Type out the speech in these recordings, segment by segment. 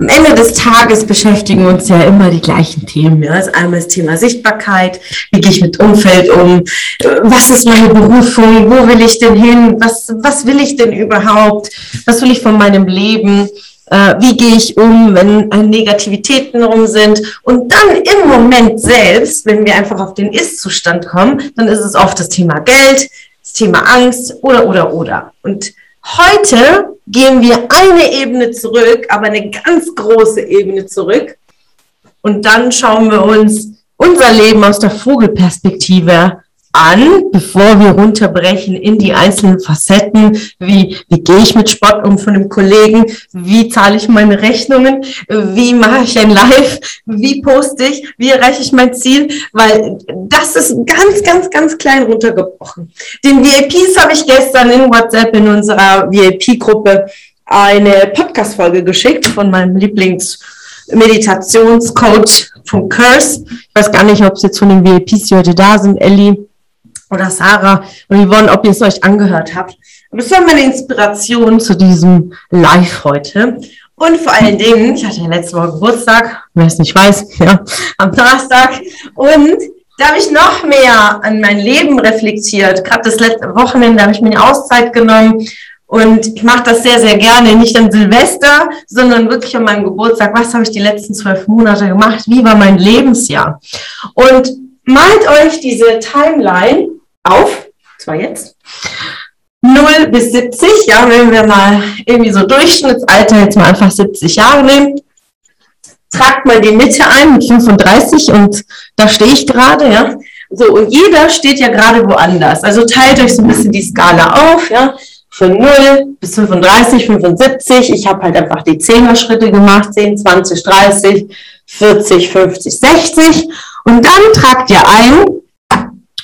Am Ende des Tages beschäftigen uns ja immer die gleichen Themen. Ja. Das ist einmal das Thema Sichtbarkeit, wie gehe ich mit Umfeld um, was ist meine Berufung, wo will ich denn hin, was, was will ich denn überhaupt, was will ich von meinem Leben, äh, wie gehe ich um, wenn Negativitäten rum sind. Und dann im Moment selbst, wenn wir einfach auf den Ist-Zustand kommen, dann ist es oft das Thema Geld, das Thema Angst oder, oder, oder. Und Heute gehen wir eine Ebene zurück, aber eine ganz große Ebene zurück. Und dann schauen wir uns unser Leben aus der Vogelperspektive an, bevor wir runterbrechen in die einzelnen Facetten, wie, wie gehe ich mit Spott um von einem Kollegen, wie zahle ich meine Rechnungen, wie mache ich ein Live, wie poste ich, wie erreiche ich mein Ziel, weil das ist ganz, ganz, ganz klein runtergebrochen. Den VIPs habe ich gestern in WhatsApp in unserer VIP-Gruppe eine Podcast-Folge geschickt von meinem Lieblings-Meditationscoach von Curse. Ich weiß gar nicht, ob es jetzt von den VIPs, die heute da sind, Ellie oder Sarah und Yvonne, ob ihr es euch angehört habt. Aber es war meine Inspiration zu diesem Live heute. Und vor allen Dingen, ich hatte ja letzte Woche Geburtstag, wer es nicht weiß, ja, am Donnerstag. Und da habe ich noch mehr an mein Leben reflektiert. Gerade das letzte Wochenende habe ich mir eine Auszeit genommen. Und ich mache das sehr, sehr gerne. Nicht an Silvester, sondern wirklich an meinem Geburtstag. Was habe ich die letzten zwölf Monate gemacht? Wie war mein Lebensjahr? Und malt euch diese Timeline auf, zwar jetzt, 0 bis 70, ja, wenn wir mal irgendwie so Durchschnittsalter jetzt mal einfach 70 Jahre nehmen, tragt mal die Mitte ein mit 35 und da stehe ich gerade, ja. So, und jeder steht ja gerade woanders. Also teilt euch so ein bisschen die Skala auf, ja. Von 0 bis 35, 75. Ich habe halt einfach die 10er Schritte gemacht, 10, 20, 30, 40, 50, 60. Und dann tragt ihr ein,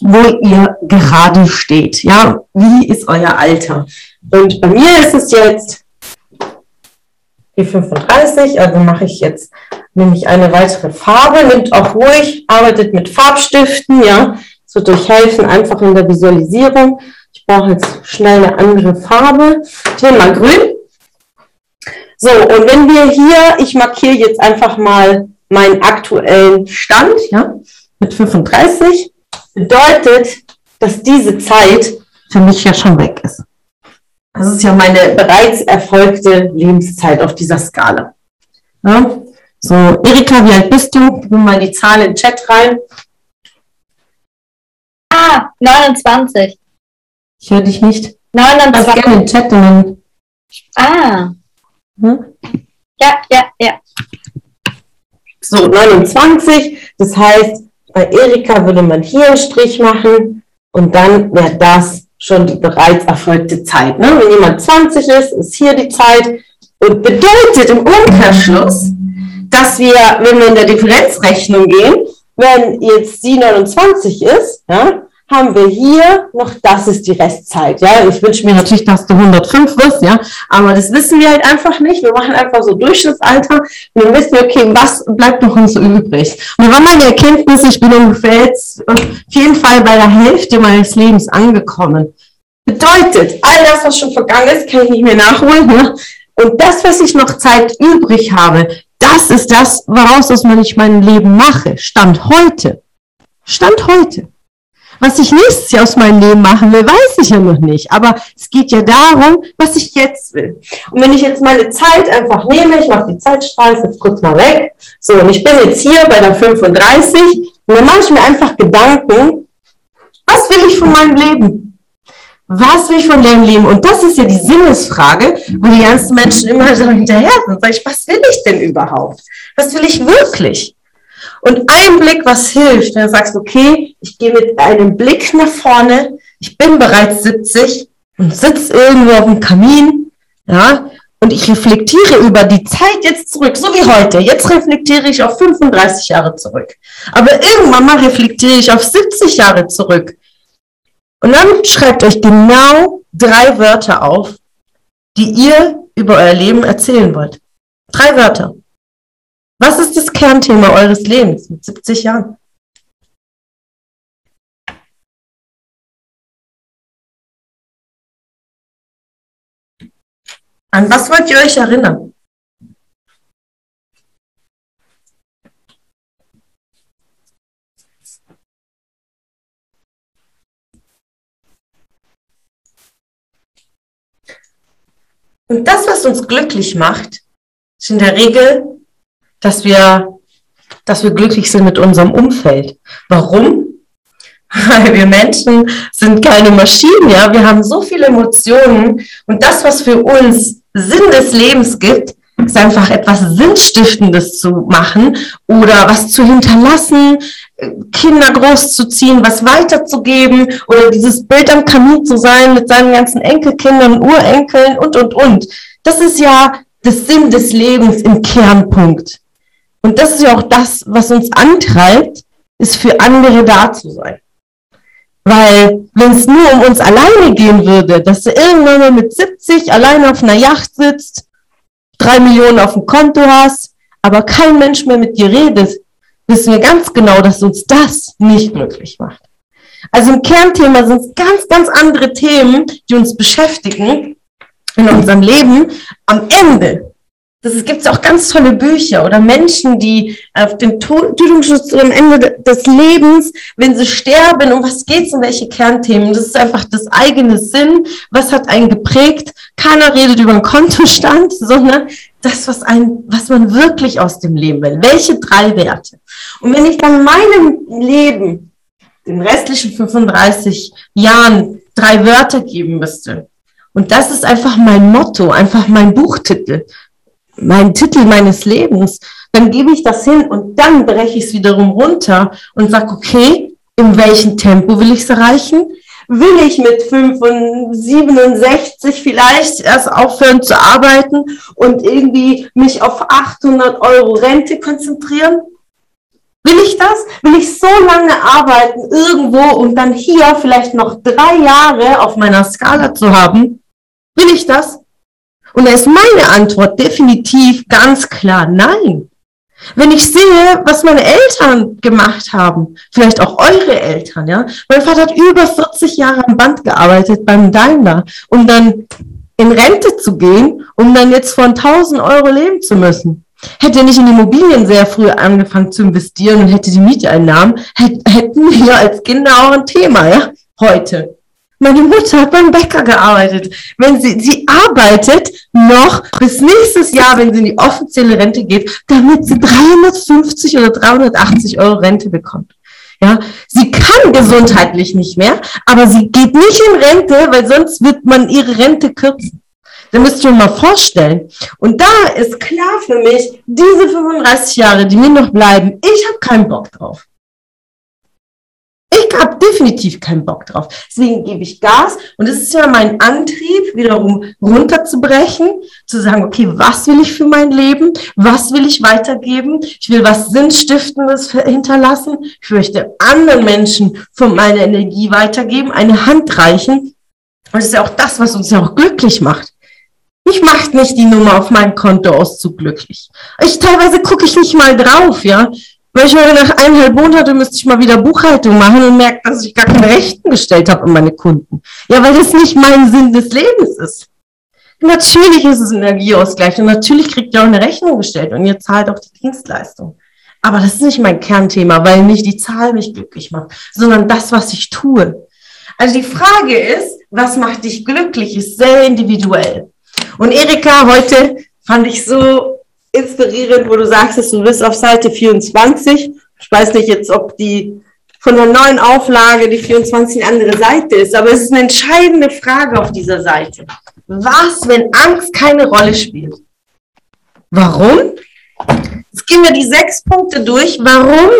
wo ihr gerade steht. Ja, wie ist euer Alter? Und bei mir ist es jetzt die 35, also mache ich jetzt nämlich eine weitere Farbe, nimmt auch ruhig, arbeitet mit Farbstiften, ja, das wird euch helfen, einfach in der Visualisierung. Ich brauche jetzt schnell eine andere Farbe. Nehme mal grün. So, und wenn wir hier, ich markiere jetzt einfach mal meinen aktuellen Stand, ja, mit 35 bedeutet, dass diese Zeit für mich ja schon weg ist. Das ist ja meine bereits erfolgte Lebenszeit auf dieser Skala. Ja? So, Erika, wie alt bist du? Gib mal die Zahl in den Chat rein. Ah, 29. Ich höre dich nicht. 29. Ich gerne den Chat dann. Ah. Hm? Ja, ja, ja. So, 29. Das heißt, bei Erika würde man hier einen Strich machen und dann wäre das schon die bereits erfolgte Zeit. Ne? Wenn jemand 20 ist, ist hier die Zeit und bedeutet im Umkehrschluss, dass wir, wenn wir in der Differenzrechnung gehen, wenn jetzt sie 29 ist, ja, haben wir hier noch, das ist die Restzeit. Ja, ich wünsche mir natürlich, dass du 105 wirst, ja, aber das wissen wir halt einfach nicht. Wir machen einfach so Durchschnittsalter und dann wissen wir, okay, was bleibt noch uns übrig? Und dann war meine Erkenntnis, ich bin ungefähr jetzt auf jeden Fall bei der Hälfte meines Lebens angekommen. Bedeutet, all das, was schon vergangen ist, kann ich nicht mehr nachholen, ja. Und das, was ich noch Zeit übrig habe, das ist das, woraus ich mein Leben mache. Stand heute. Stand heute. Was ich nächstes Jahr aus meinem Leben machen will, weiß ich ja noch nicht. Aber es geht ja darum, was ich jetzt will. Und wenn ich jetzt meine Zeit einfach nehme, ich mache die Zeitstreife jetzt kurz mal weg. So, und ich bin jetzt hier bei der 35 und dann mache ich mir einfach Gedanken, was will ich von meinem Leben? Was will ich von deinem Leben? Und das ist ja die Sinnesfrage, wo die ganzen Menschen immer so hinterher sind. Sag ich, was will ich denn überhaupt? Was will ich wirklich? Und ein Blick, was hilft, wenn du sagst, okay, ich gehe mit einem Blick nach vorne, ich bin bereits 70 und sitze irgendwo auf dem Kamin, ja, und ich reflektiere über die Zeit jetzt zurück, so wie heute. Jetzt reflektiere ich auf 35 Jahre zurück. Aber irgendwann mal reflektiere ich auf 70 Jahre zurück. Und dann schreibt euch genau drei Wörter auf, die ihr über euer Leben erzählen wollt. Drei Wörter. Was ist das Kernthema eures Lebens mit 70 Jahren? An was wollt ihr euch erinnern? Und das, was uns glücklich macht, ist in der Regel, dass wir, dass wir glücklich sind mit unserem Umfeld. Warum? Weil wir Menschen sind keine Maschinen, ja. Wir haben so viele Emotionen und das, was für uns Sinn des Lebens gibt, ist einfach etwas Sinnstiftendes zu machen oder was zu hinterlassen, Kinder großzuziehen, was weiterzugeben oder dieses Bild am Kamin zu sein mit seinen ganzen Enkelkindern, Urenkeln und, und, und. Das ist ja das Sinn des Lebens im Kernpunkt. Und das ist ja auch das, was uns antreibt, ist für andere da zu sein. Weil wenn es nur um uns alleine gehen würde, dass du irgendwann mal mit 70 alleine auf einer Yacht sitzt, drei Millionen auf dem Konto hast, aber kein Mensch mehr mit dir redet, wissen wir ganz genau, dass uns das nicht glücklich macht. Also im Kernthema sind es ganz, ganz andere Themen, die uns beschäftigen in unserem Leben. Am Ende, das gibt es auch ganz tolle Bücher oder Menschen, die auf den Tötungsschutz am Ende des Lebens, wenn sie sterben, um was geht es und welche Kernthemen. Das ist einfach das eigene Sinn. Was hat einen geprägt? Keiner redet über den Kontostand, sondern das, was, ein, was man wirklich aus dem Leben will. Welche drei Werte? Und wenn ich dann meinem Leben, den restlichen 35 Jahren, drei Wörter geben müsste, und das ist einfach mein Motto, einfach mein Buchtitel, mein Titel meines Lebens, dann gebe ich das hin und dann breche ich es wiederum runter und sage, okay, in welchem Tempo will ich es erreichen? will ich mit 67 vielleicht erst aufhören zu arbeiten und irgendwie mich auf 800 Euro Rente konzentrieren? Will ich das? Will ich so lange arbeiten irgendwo und dann hier vielleicht noch drei Jahre auf meiner Skala zu haben? Will ich das? Und da ist meine Antwort definitiv ganz klar nein. Wenn ich sehe, was meine Eltern gemacht haben, vielleicht auch eure Eltern, ja. Mein Vater hat über 40 Jahre am Band gearbeitet beim Daimler, um dann in Rente zu gehen, um dann jetzt von 1000 Euro leben zu müssen. Hätte er nicht in Immobilien sehr früh angefangen zu investieren und hätte die Mieteinnahmen, hätten wir als Kinder auch ein Thema, ja, heute. Meine Mutter hat beim Bäcker gearbeitet. Wenn sie, sie arbeitet noch bis nächstes Jahr, wenn sie in die offizielle Rente geht, damit sie 350 oder 380 Euro Rente bekommt. Ja, sie kann gesundheitlich nicht mehr, aber sie geht nicht in Rente, weil sonst wird man ihre Rente kürzen. Da müsst ihr euch mal vorstellen. Und da ist klar für mich, diese 35 Jahre, die mir noch bleiben, ich habe keinen Bock drauf. Ich habe definitiv keinen Bock drauf. Deswegen gebe ich Gas. Und es ist ja mein Antrieb, wiederum runterzubrechen, zu sagen, okay, was will ich für mein Leben? Was will ich weitergeben? Ich will was Sinnstiftendes hinterlassen. Ich möchte anderen Menschen von meiner Energie weitergeben, eine Hand reichen. Und das ist ja auch das, was uns ja auch glücklich macht. Mich macht nicht die Nummer auf meinem Kontoauszug glücklich. Ich teilweise gucke ich nicht mal drauf, ja. Weil ich meine, nach eineinhalb Monaten müsste ich mal wieder Buchhaltung machen und merke, dass ich gar keine Rechten gestellt habe an meine Kunden. Ja, weil das nicht mein Sinn des Lebens ist. Natürlich ist es Energieausgleich und natürlich kriegt ihr auch eine Rechnung gestellt und ihr zahlt auch die Dienstleistung. Aber das ist nicht mein Kernthema, weil nicht die Zahl mich glücklich macht, sondern das, was ich tue. Also die Frage ist, was macht dich glücklich, ist sehr individuell. Und Erika, heute fand ich so inspirierend, wo du sagst, du bist auf Seite 24. Ich weiß nicht jetzt, ob die von der neuen Auflage die 24 eine andere Seite ist, aber es ist eine entscheidende Frage auf dieser Seite. Was, wenn Angst keine Rolle spielt? Warum? Jetzt gehen wir die sechs Punkte durch, warum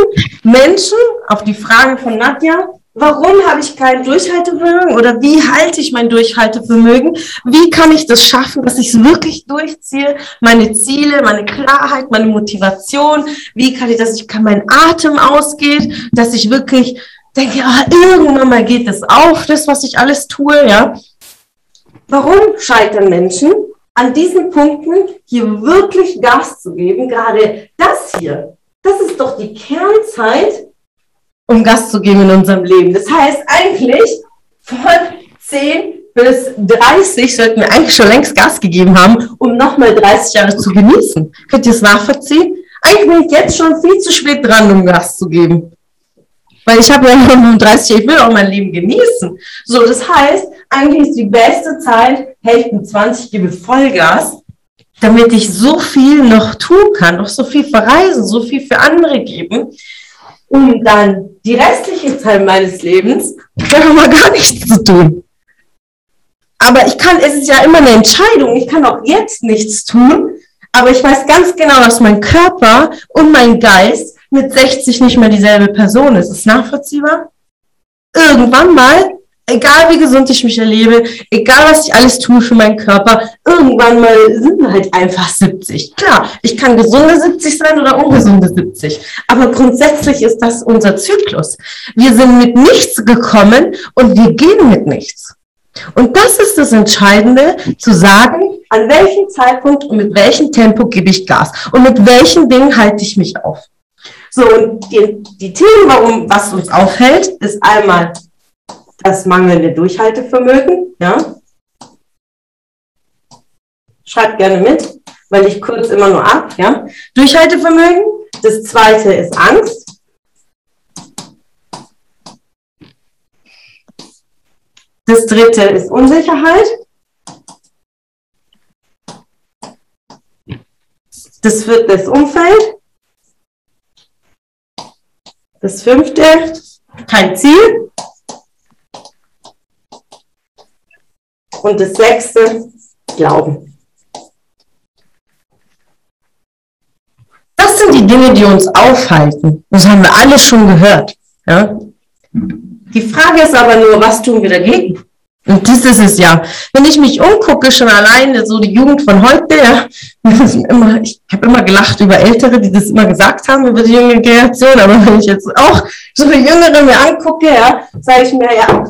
Menschen, auf die Frage von Nadja, Warum habe ich kein Durchhaltevermögen oder wie halte ich mein Durchhaltevermögen? Wie kann ich das schaffen, dass ich es wirklich durchziehe? Meine Ziele, meine Klarheit, meine Motivation. Wie kann ich, dass ich kann mein Atem ausgeht, dass ich wirklich denke, ah, irgendwann mal geht es auf, das, was ich alles tue, ja. Warum scheitern Menschen? An diesen Punkten hier wirklich Gas zu geben, gerade das hier, das ist doch die Kernzeit, um Gas zu geben in unserem Leben. Das heißt eigentlich, von 10 bis 30 sollten wir eigentlich schon längst Gas gegeben haben, um nochmal 30 Jahre zu genießen. Könnt ihr es nachvollziehen? Eigentlich bin ich jetzt schon viel zu spät dran, um Gas zu geben. Weil ich habe ja 35, ich will auch mein Leben genießen. So, das heißt, eigentlich ist die beste Zeit, Hälften 20, gebe Vollgas, damit ich so viel noch tun kann, noch so viel verreisen, so viel für andere geben, um dann die restliche Zeit meines Lebens einfach mal gar nichts zu tun. Aber ich kann, es ist ja immer eine Entscheidung. Ich kann auch jetzt nichts tun, aber ich weiß ganz genau, dass mein Körper und mein Geist mit 60 nicht mehr dieselbe Person ist. Ist nachvollziehbar? Irgendwann mal, egal wie gesund ich mich erlebe, egal was ich alles tue für meinen Körper, irgendwann mal sind wir halt einfach 70. Klar, ich kann gesunde 70 sein oder ungesunde 70. Aber grundsätzlich ist das unser Zyklus. Wir sind mit nichts gekommen und wir gehen mit nichts. Und das ist das Entscheidende, zu sagen, an welchem Zeitpunkt und mit welchem Tempo gebe ich Gas und mit welchen Dingen halte ich mich auf. So, und die, die Themen, warum, was uns aufhält, ist einmal das mangelnde Durchhaltevermögen. Ja? Schreibt gerne mit, weil ich kurz immer nur ab. Ja? Durchhaltevermögen. Das zweite ist Angst. Das dritte ist Unsicherheit. Das vierte ist Umfeld. Das fünfte, kein Ziel. Und das sechste, Glauben. Das sind die Dinge, die uns aufhalten. Das haben wir alle schon gehört. Ja? Die Frage ist aber nur, was tun wir dagegen? Und das ist es ja. Wenn ich mich umgucke, schon alleine, so die Jugend von heute, ja, immer, ich habe immer gelacht über Ältere, die das immer gesagt haben, über die junge Generation, aber wenn ich jetzt auch so die Jüngere mir angucke, ja, sage ich mir, ja,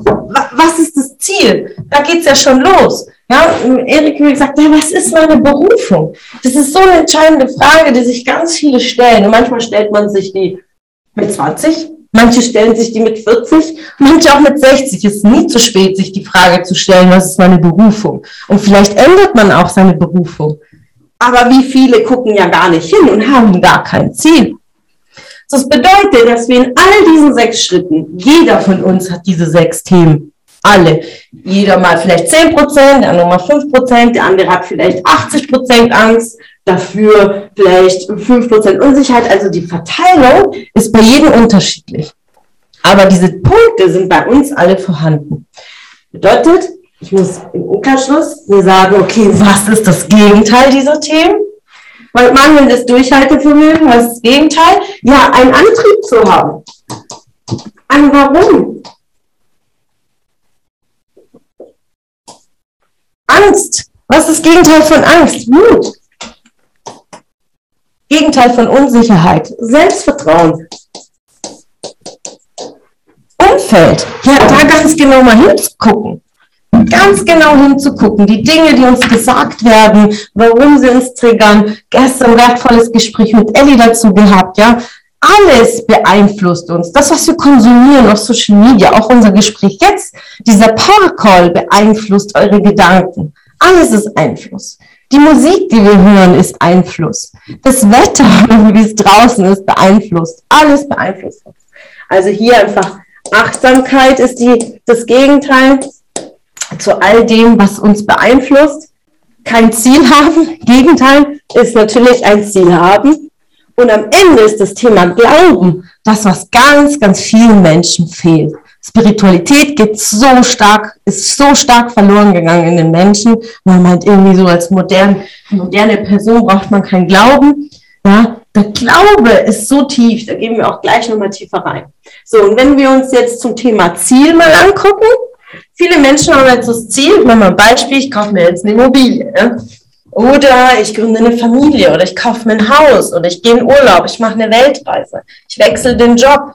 was ist das Ziel? Da geht's ja schon los. Ja, Erik mir gesagt, ja, was ist meine Berufung? Das ist so eine entscheidende Frage, die sich ganz viele stellen. Und manchmal stellt man sich die mit 20, Manche stellen sich die mit 40, manche auch mit 60. Es ist nie zu spät, sich die Frage zu stellen, was ist meine Berufung? Und vielleicht ändert man auch seine Berufung. Aber wie viele gucken ja gar nicht hin und haben gar kein Ziel. Das bedeutet, dass wir in all diesen sechs Schritten, jeder von uns hat diese sechs Themen. Alle. Jeder mal vielleicht 10 Prozent, der andere mal 5 Prozent, der andere hat vielleicht 80 Prozent Angst, dafür vielleicht 5% Unsicherheit. Also die Verteilung ist bei jedem unterschiedlich. Aber diese Punkte sind bei uns alle vorhanden. Bedeutet, ich muss im Umkehrschluss mir sagen, okay, was ist das Gegenteil dieser Themen? Weil mangelndes Durchhaltevermögen, was ist das Gegenteil? Ja, einen Antrieb zu haben. Ein Warum. Angst. Was ist das Gegenteil von Angst? Mut. Gegenteil von Unsicherheit, Selbstvertrauen. Umfeld, ja, da ganz genau mal hinzugucken. Ganz genau hinzugucken, die Dinge, die uns gesagt werden, warum sie uns triggern. Gestern wertvolles Gespräch mit Ellie dazu gehabt, ja. Alles beeinflusst uns. Das, was wir konsumieren auf Social Media, auch unser Gespräch jetzt, dieser Power Call beeinflusst eure Gedanken. Alles ist Einfluss. Die Musik, die wir hören, ist Einfluss. Das Wetter, wie es draußen ist, beeinflusst. Alles beeinflusst uns. Also hier einfach Achtsamkeit ist die, das Gegenteil zu all dem, was uns beeinflusst. Kein Ziel haben. Gegenteil ist natürlich ein Ziel haben. Und am Ende ist das Thema Glauben das, was ganz, ganz vielen Menschen fehlt. Spiritualität geht so stark, ist so stark verloren gegangen in den Menschen. Man meint irgendwie so als modern, moderne Person braucht man keinen Glauben. Ja, der Glaube ist so tief, da gehen wir auch gleich nochmal tiefer rein. So, und wenn wir uns jetzt zum Thema Ziel mal angucken, viele Menschen haben jetzt das Ziel, mal ein Beispiel, ich kaufe mir jetzt eine Immobilie. Oder ich gründe eine Familie oder ich kaufe mir ein Haus oder ich gehe in Urlaub, ich mache eine Weltreise, ich wechsle den Job.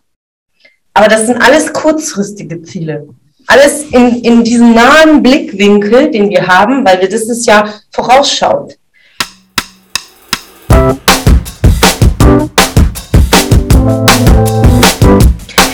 Aber das sind alles kurzfristige Ziele. Alles in, in diesem nahen Blickwinkel, den wir haben, weil wir das ist ja vorausschauend.